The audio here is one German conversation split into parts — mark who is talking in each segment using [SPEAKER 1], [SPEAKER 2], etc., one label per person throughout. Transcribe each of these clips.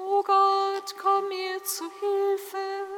[SPEAKER 1] O Gott, komm mir zu Hilfe.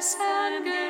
[SPEAKER 1] and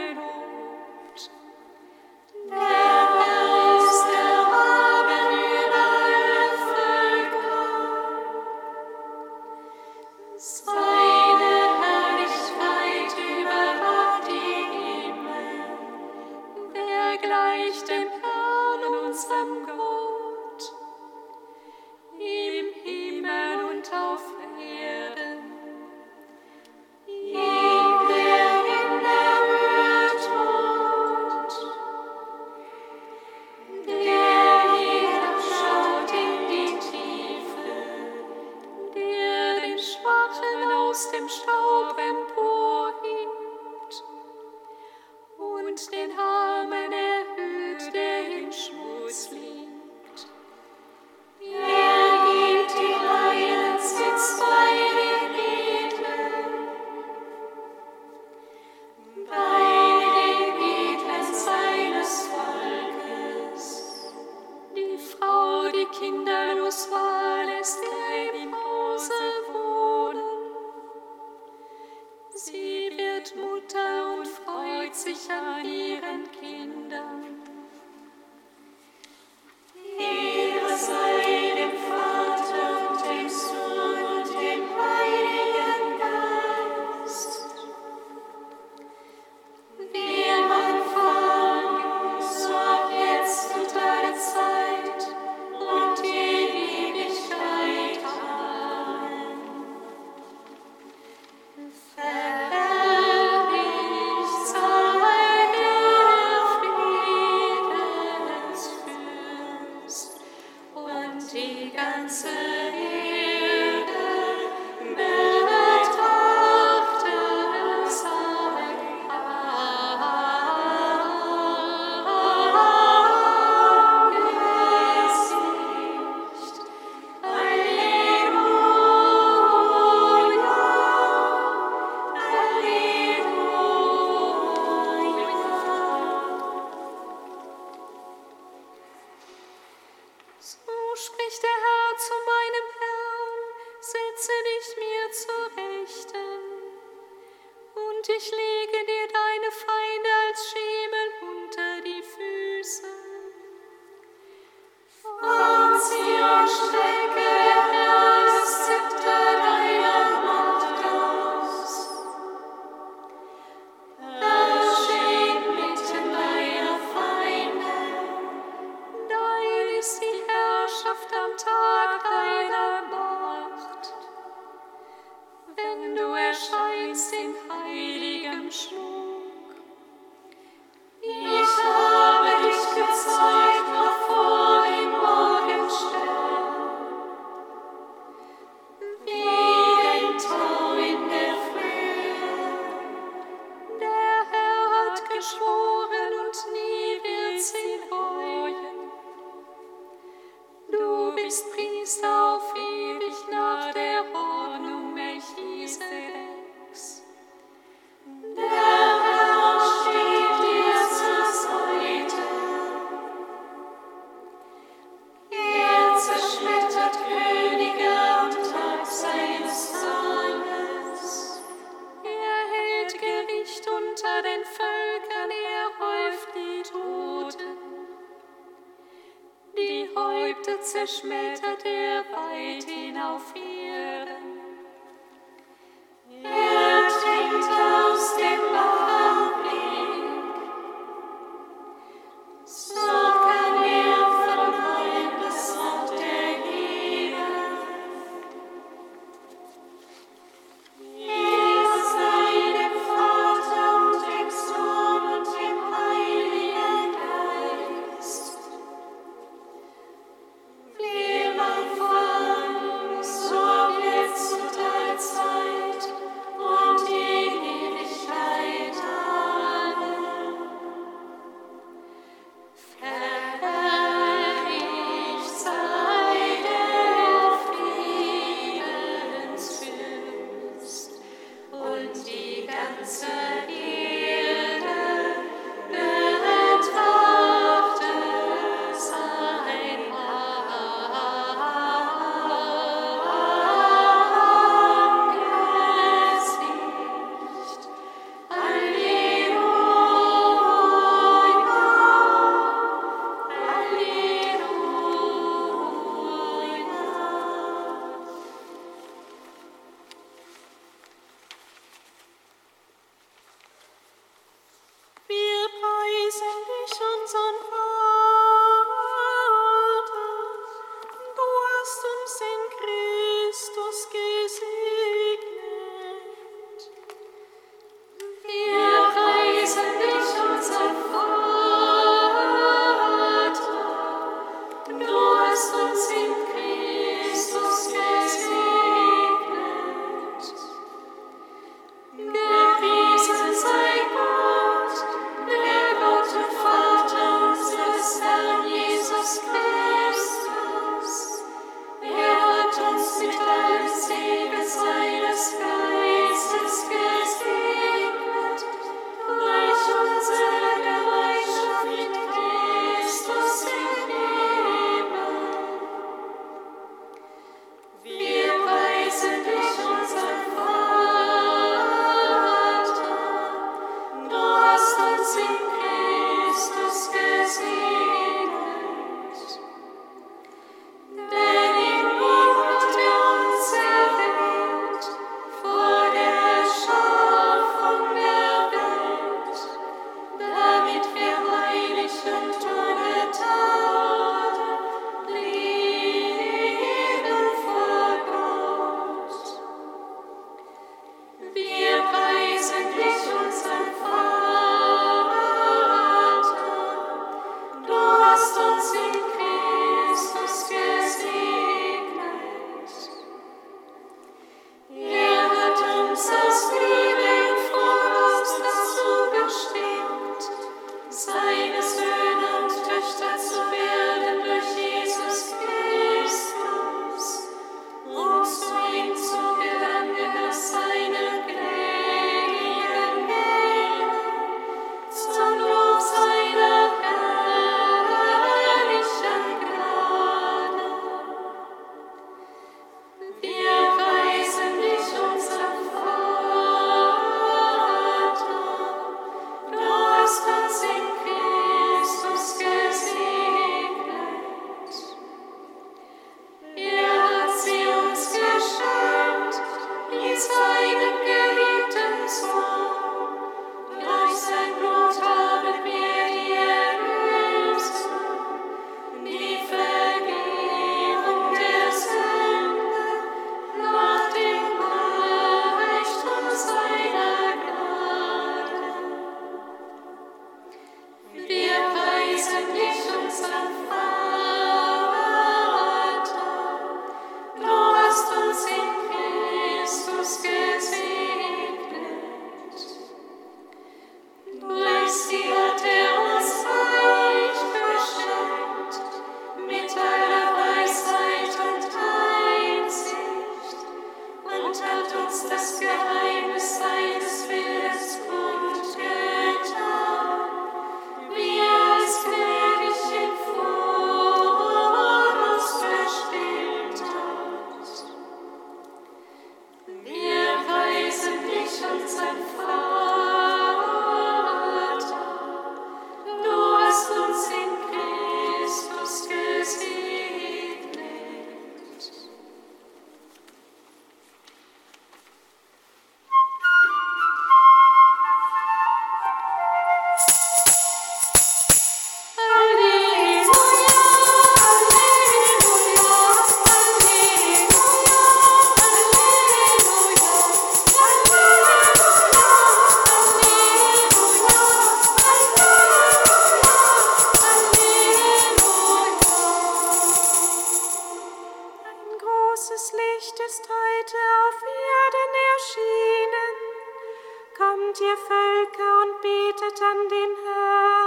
[SPEAKER 1] Völker und betet an den Herrn,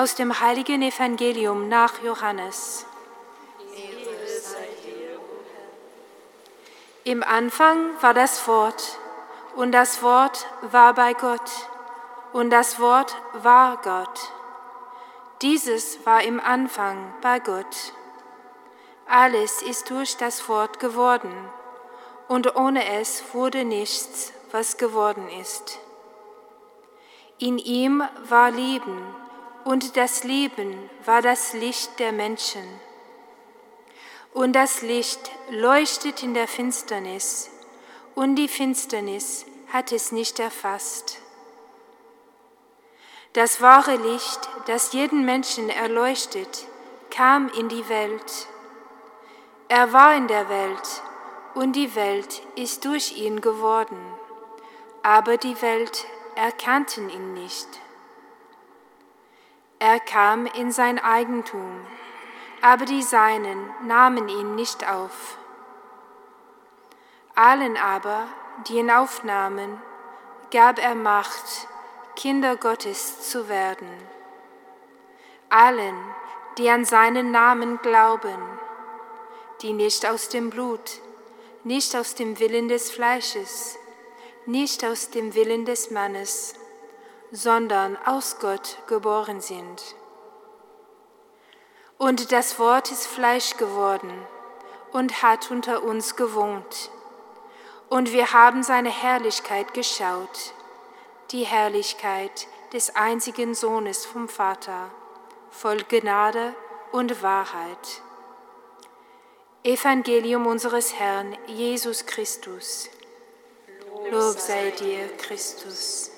[SPEAKER 2] Aus dem heiligen Evangelium nach Johannes. Im Anfang war das Wort, und das Wort war bei Gott, und das Wort war Gott. Dieses war im Anfang bei Gott. Alles ist durch das Wort geworden, und ohne es wurde nichts, was geworden ist. In ihm war Leben, und das Leben war das Licht der Menschen. Und das Licht leuchtet in der Finsternis, und die Finsternis hat es nicht erfasst. Das wahre Licht, das jeden Menschen erleuchtet, kam in die Welt. Er war in der Welt, und die Welt ist durch ihn geworden, aber die Welt erkannten ihn nicht. Er kam in sein Eigentum, aber die Seinen nahmen ihn nicht auf. Allen aber, die ihn aufnahmen, gab er Macht, Kinder Gottes zu werden. Allen, die an seinen Namen glauben, die nicht aus dem Blut, nicht aus dem Willen des Fleisches, nicht aus dem Willen des Mannes, sondern aus Gott geboren sind. Und das Wort ist Fleisch geworden und hat unter uns gewohnt. Und wir haben seine Herrlichkeit geschaut, die Herrlichkeit des einzigen Sohnes vom Vater, voll Gnade und Wahrheit. Evangelium unseres Herrn Jesus Christus. Lob sei dir, Christus.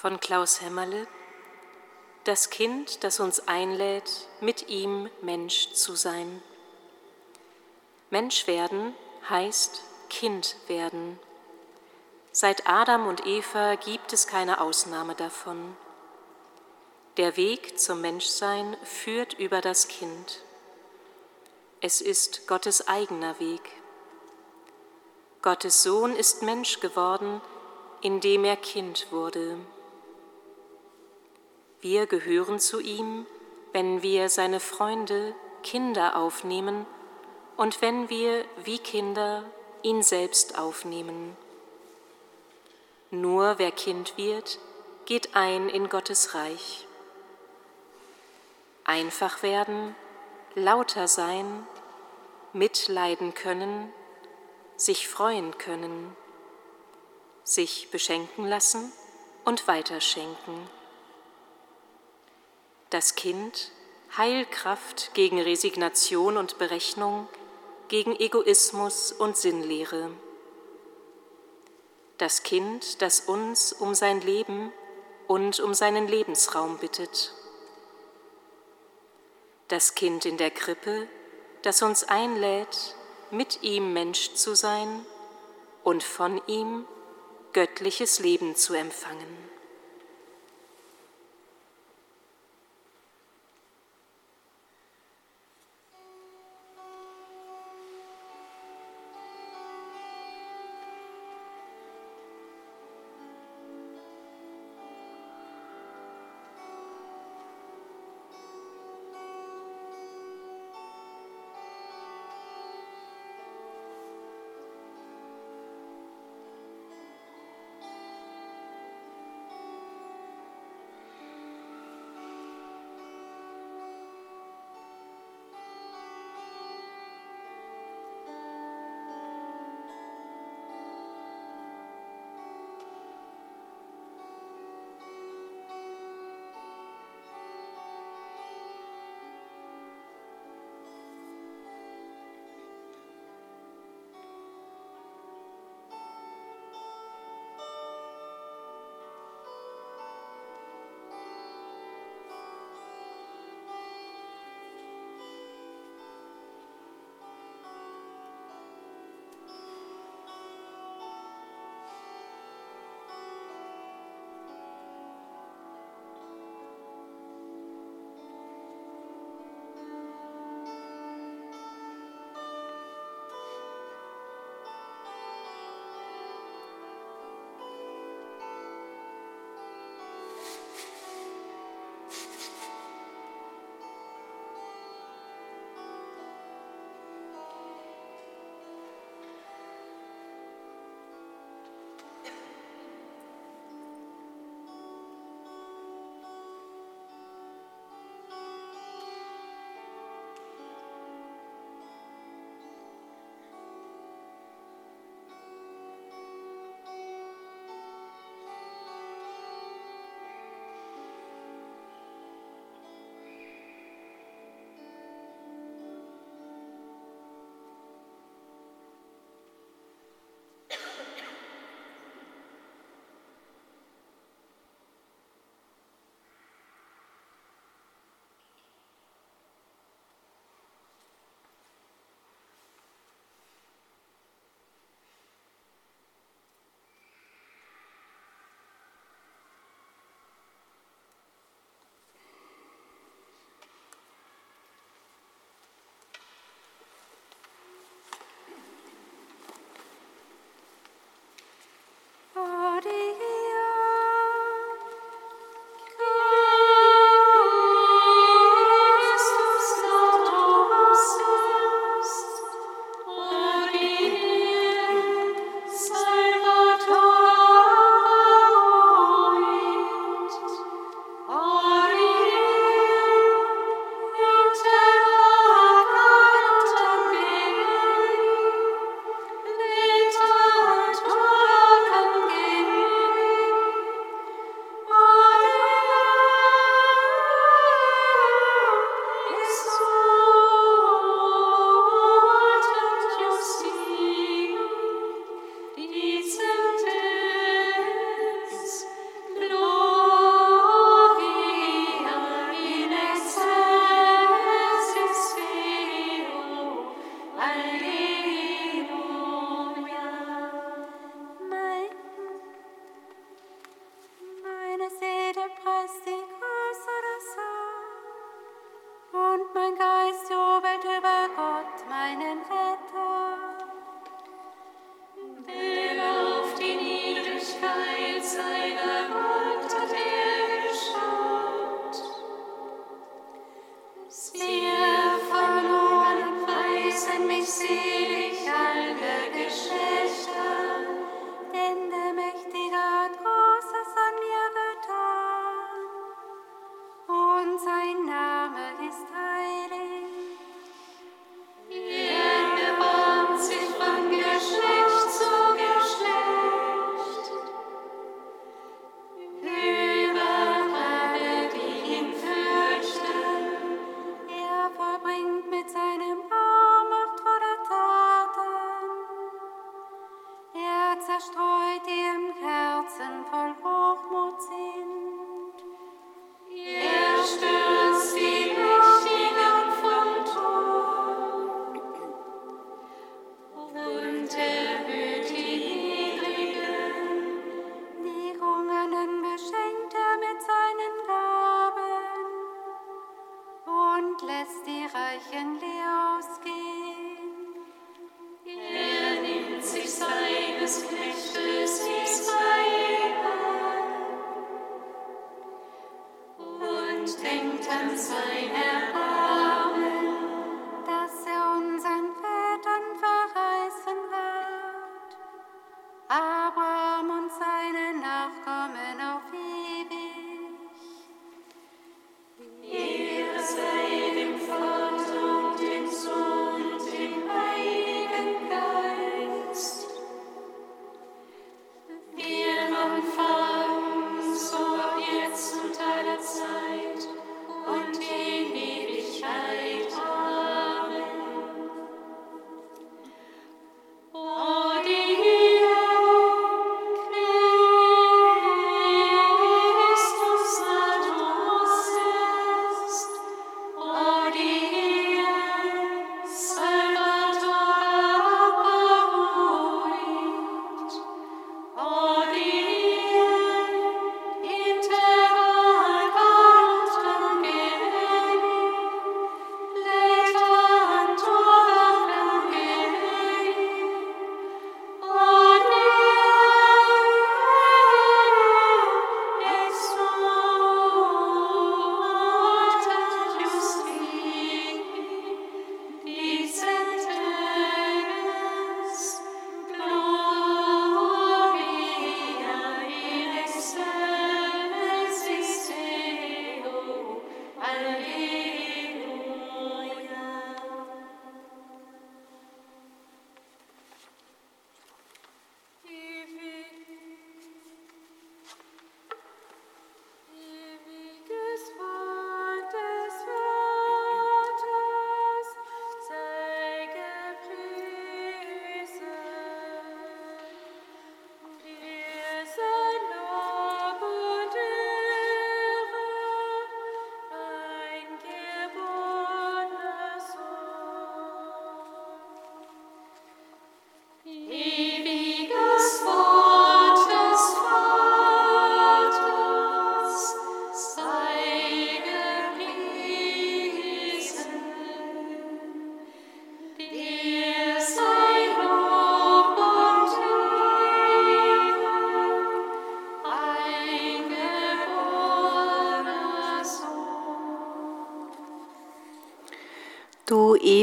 [SPEAKER 3] Von Klaus Hämmerle Das Kind, das uns einlädt, mit ihm Mensch zu sein. Mensch werden heißt Kind werden. Seit Adam und Eva gibt es keine Ausnahme davon. Der Weg zum Menschsein führt über das Kind. Es ist Gottes eigener Weg. Gottes Sohn ist Mensch geworden, indem er Kind wurde. Wir gehören zu ihm, wenn wir seine Freunde, Kinder aufnehmen und wenn wir wie Kinder ihn selbst aufnehmen. Nur wer Kind wird, geht ein in Gottes Reich. Einfach werden, lauter sein, mitleiden können, sich freuen können, sich beschenken lassen und weiterschenken das Kind Heilkraft gegen Resignation und Berechnung, gegen Egoismus und Sinnlehre. Das Kind, das uns um sein Leben und um seinen Lebensraum bittet. Das Kind in der Krippe, das uns einlädt, mit ihm Mensch zu sein und von ihm göttliches Leben zu empfangen.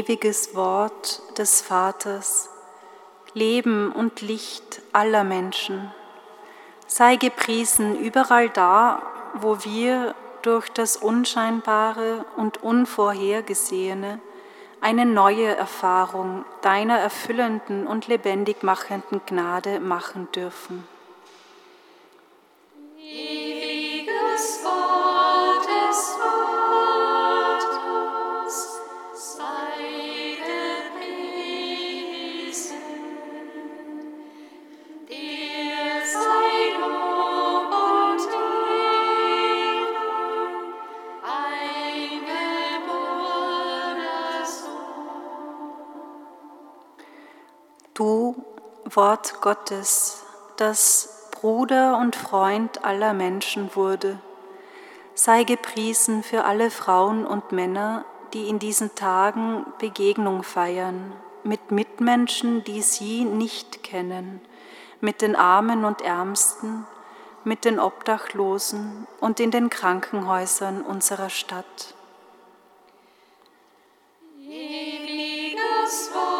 [SPEAKER 4] Ewiges Wort des Vaters,
[SPEAKER 5] Leben und Licht aller Menschen, sei gepriesen überall da, wo wir durch das Unscheinbare und Unvorhergesehene eine neue Erfahrung deiner erfüllenden und lebendig machenden Gnade machen dürfen.
[SPEAKER 1] Wort
[SPEAKER 5] Gottes, das Bruder und Freund aller Menschen wurde, sei gepriesen für alle Frauen und Männer, die in diesen Tagen Begegnung feiern mit Mitmenschen, die sie nicht kennen, mit den Armen und Ärmsten, mit den Obdachlosen und in den Krankenhäusern unserer Stadt.
[SPEAKER 1] Ewiges Wort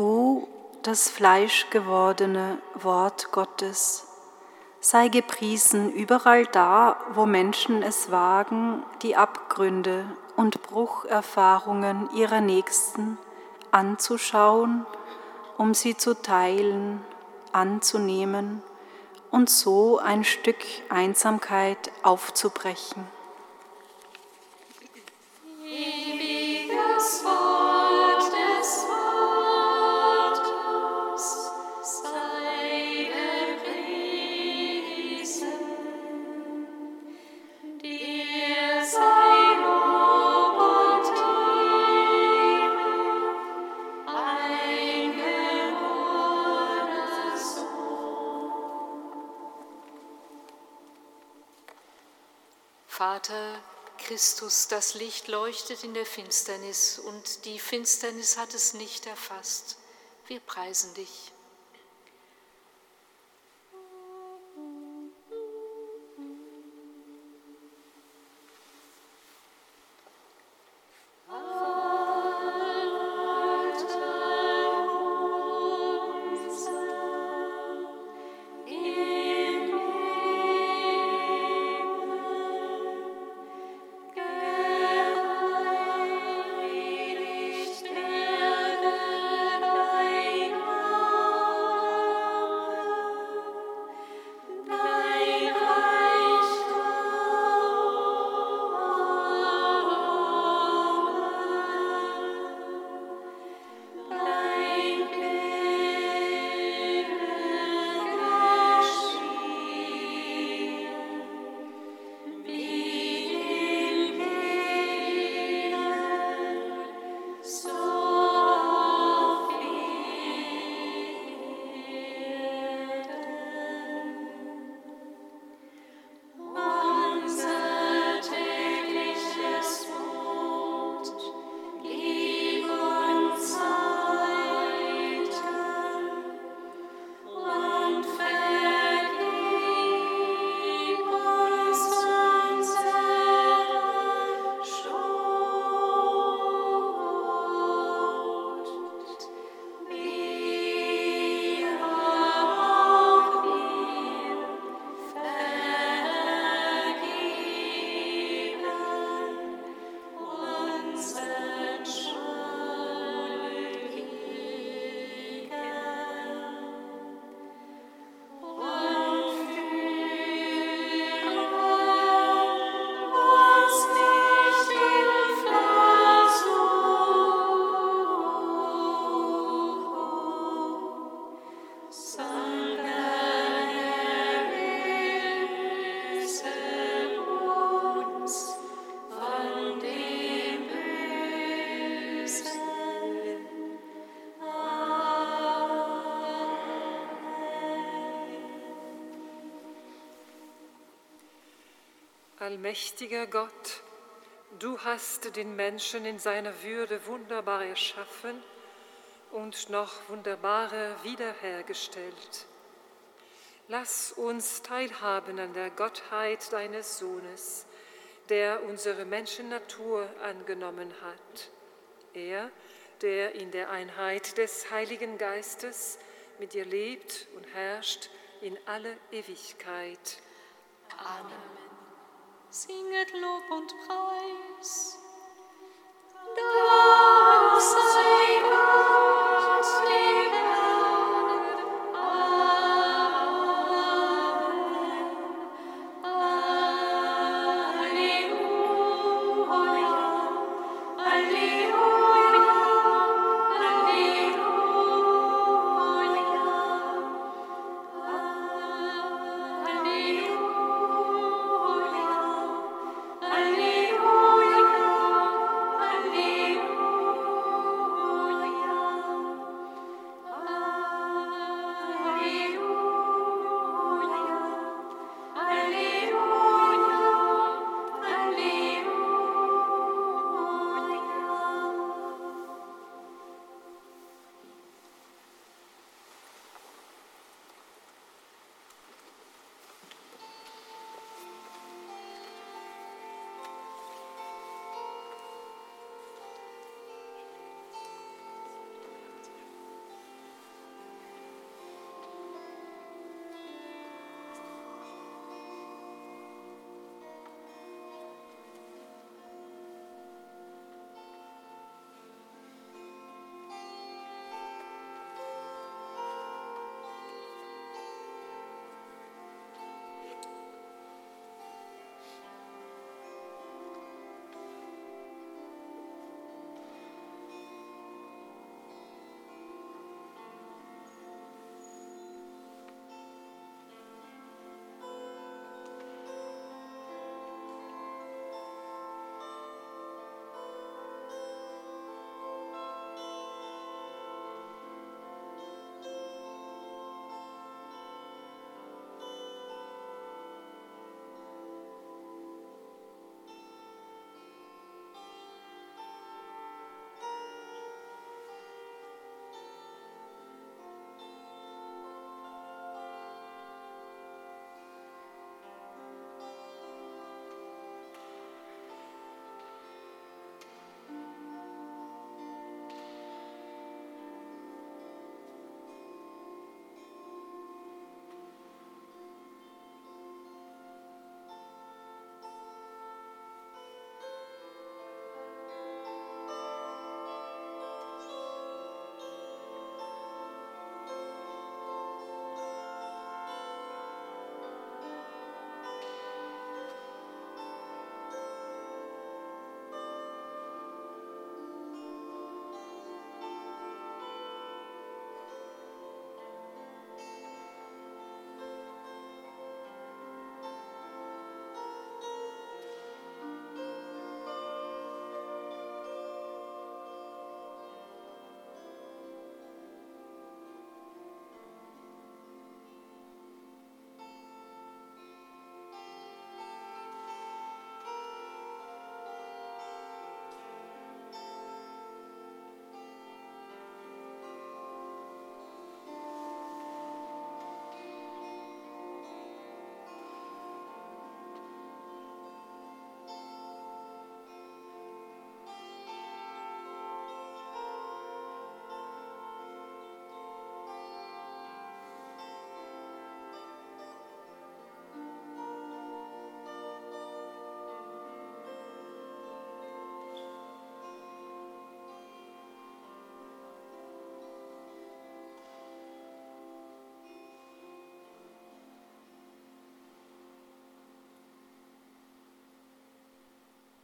[SPEAKER 5] Du, das fleischgewordene Wort Gottes, Sei gepriesen überall da, wo Menschen es wagen, die Abgründe und Brucherfahrungen ihrer Nächsten anzuschauen, um sie zu teilen, anzunehmen und so ein Stück Einsamkeit aufzubrechen.
[SPEAKER 1] Christus, das Licht leuchtet in der Finsternis und die Finsternis hat es nicht erfasst. Wir preisen dich.
[SPEAKER 6] Allmächtiger Gott, du hast den Menschen in seiner Würde wunderbar erschaffen und noch wunderbarer wiederhergestellt. Lass uns teilhaben an der Gottheit deines Sohnes, der unsere Menschennatur angenommen hat. Er, der in der Einheit des Heiligen Geistes mit dir lebt und herrscht in alle Ewigkeit.
[SPEAKER 1] Singet Lob und Preis.